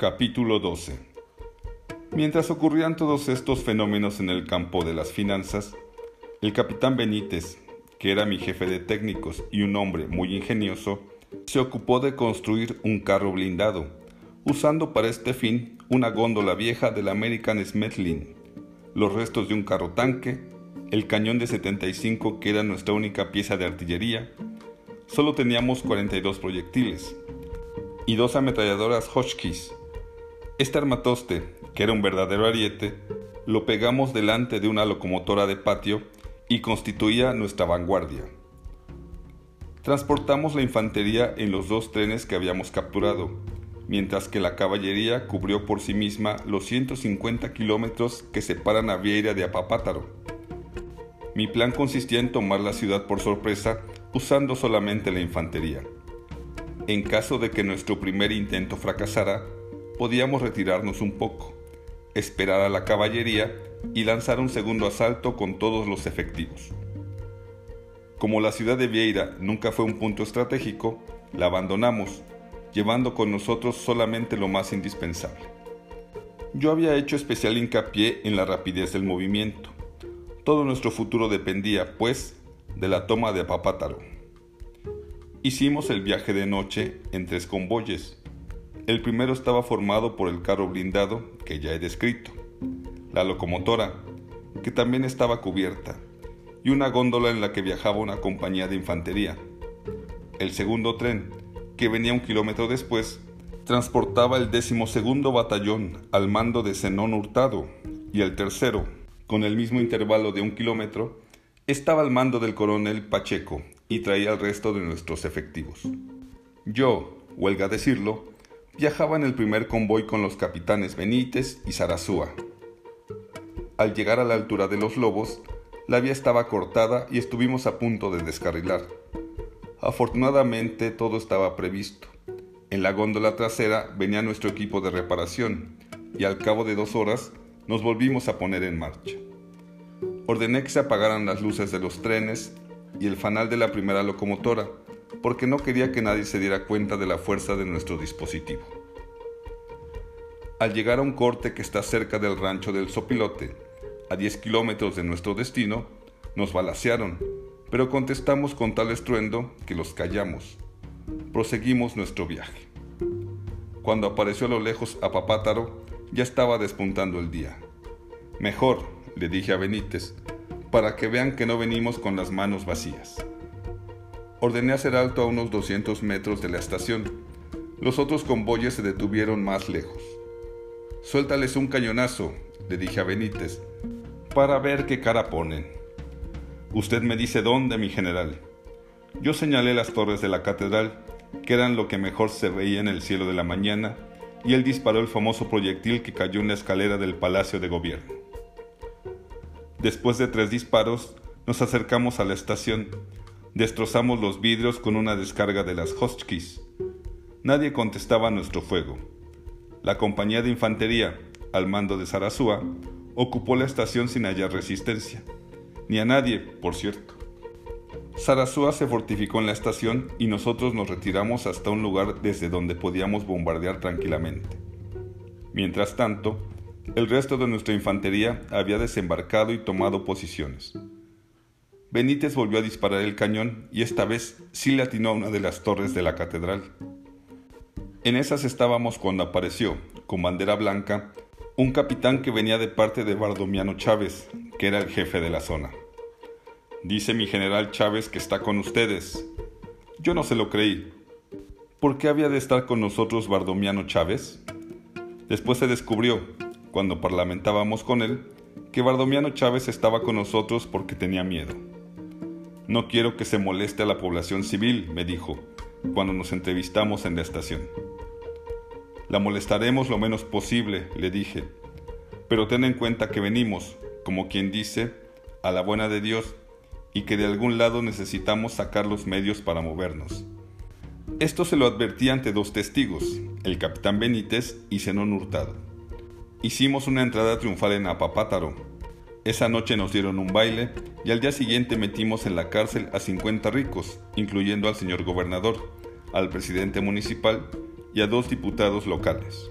Capítulo 12 Mientras ocurrían todos estos fenómenos en el campo de las finanzas, el capitán Benítez, que era mi jefe de técnicos y un hombre muy ingenioso, se ocupó de construir un carro blindado, usando para este fin una góndola vieja del American Smithling, los restos de un carro tanque, el cañón de 75 que era nuestra única pieza de artillería, solo teníamos 42 proyectiles, y dos ametralladoras Hotchkiss. Este armatoste, que era un verdadero ariete, lo pegamos delante de una locomotora de patio y constituía nuestra vanguardia. Transportamos la infantería en los dos trenes que habíamos capturado, mientras que la caballería cubrió por sí misma los 150 kilómetros que separan a Vieira de Apapátaro. Mi plan consistía en tomar la ciudad por sorpresa usando solamente la infantería. En caso de que nuestro primer intento fracasara, podíamos retirarnos un poco, esperar a la caballería y lanzar un segundo asalto con todos los efectivos. Como la ciudad de Vieira nunca fue un punto estratégico, la abandonamos, llevando con nosotros solamente lo más indispensable. Yo había hecho especial hincapié en la rapidez del movimiento. Todo nuestro futuro dependía, pues, de la toma de Apapátaro. Hicimos el viaje de noche en tres convoyes. El primero estaba formado por el carro blindado que ya he descrito, la locomotora, que también estaba cubierta, y una góndola en la que viajaba una compañía de infantería. El segundo tren, que venía un kilómetro después, transportaba el decimosegundo batallón al mando de Zenón Hurtado, y el tercero, con el mismo intervalo de un kilómetro, estaba al mando del coronel Pacheco y traía el resto de nuestros efectivos. Yo, huelga decirlo, viajaba en el primer convoy con los capitanes Benítez y Sarazúa. Al llegar a la altura de los lobos, la vía estaba cortada y estuvimos a punto de descarrilar. Afortunadamente todo estaba previsto. En la góndola trasera venía nuestro equipo de reparación y al cabo de dos horas nos volvimos a poner en marcha. Ordené que se apagaran las luces de los trenes y el fanal de la primera locomotora, porque no quería que nadie se diera cuenta de la fuerza de nuestro dispositivo. Al llegar a un corte que está cerca del rancho del Sopilote, a 10 kilómetros de nuestro destino, nos balacearon, pero contestamos con tal estruendo que los callamos. Proseguimos nuestro viaje. Cuando apareció a lo lejos a Papátaro, ya estaba despuntando el día. Mejor, le dije a Benítez, para que vean que no venimos con las manos vacías. Ordené hacer alto a unos 200 metros de la estación. Los otros convoyes se detuvieron más lejos. Suéltales un cañonazo, le dije a Benítez, para ver qué cara ponen. Usted me dice dónde, mi general. Yo señalé las torres de la catedral, que eran lo que mejor se veía en el cielo de la mañana, y él disparó el famoso proyectil que cayó en la escalera del Palacio de Gobierno. Después de tres disparos, nos acercamos a la estación. Destrozamos los vidrios con una descarga de las Hotchkiss. Nadie contestaba a nuestro fuego. La compañía de infantería, al mando de Sarasúa, ocupó la estación sin hallar resistencia. Ni a nadie, por cierto. Sarasúa se fortificó en la estación y nosotros nos retiramos hasta un lugar desde donde podíamos bombardear tranquilamente. Mientras tanto, el resto de nuestra infantería había desembarcado y tomado posiciones. Benítez volvió a disparar el cañón y esta vez sí le atinó a una de las torres de la catedral. En esas estábamos cuando apareció, con bandera blanca, un capitán que venía de parte de Bardomiano Chávez, que era el jefe de la zona. Dice mi general Chávez que está con ustedes. Yo no se lo creí. ¿Por qué había de estar con nosotros Bardomiano Chávez? Después se descubrió cuando parlamentábamos con él, que Bardomiano Chávez estaba con nosotros porque tenía miedo. No quiero que se moleste a la población civil, me dijo, cuando nos entrevistamos en la estación. La molestaremos lo menos posible, le dije, pero ten en cuenta que venimos, como quien dice, a la buena de Dios y que de algún lado necesitamos sacar los medios para movernos. Esto se lo advertí ante dos testigos, el capitán Benítez y Zenón Hurtado. Hicimos una entrada triunfal en Apapátaro. Esa noche nos dieron un baile y al día siguiente metimos en la cárcel a 50 ricos, incluyendo al señor gobernador, al presidente municipal y a dos diputados locales.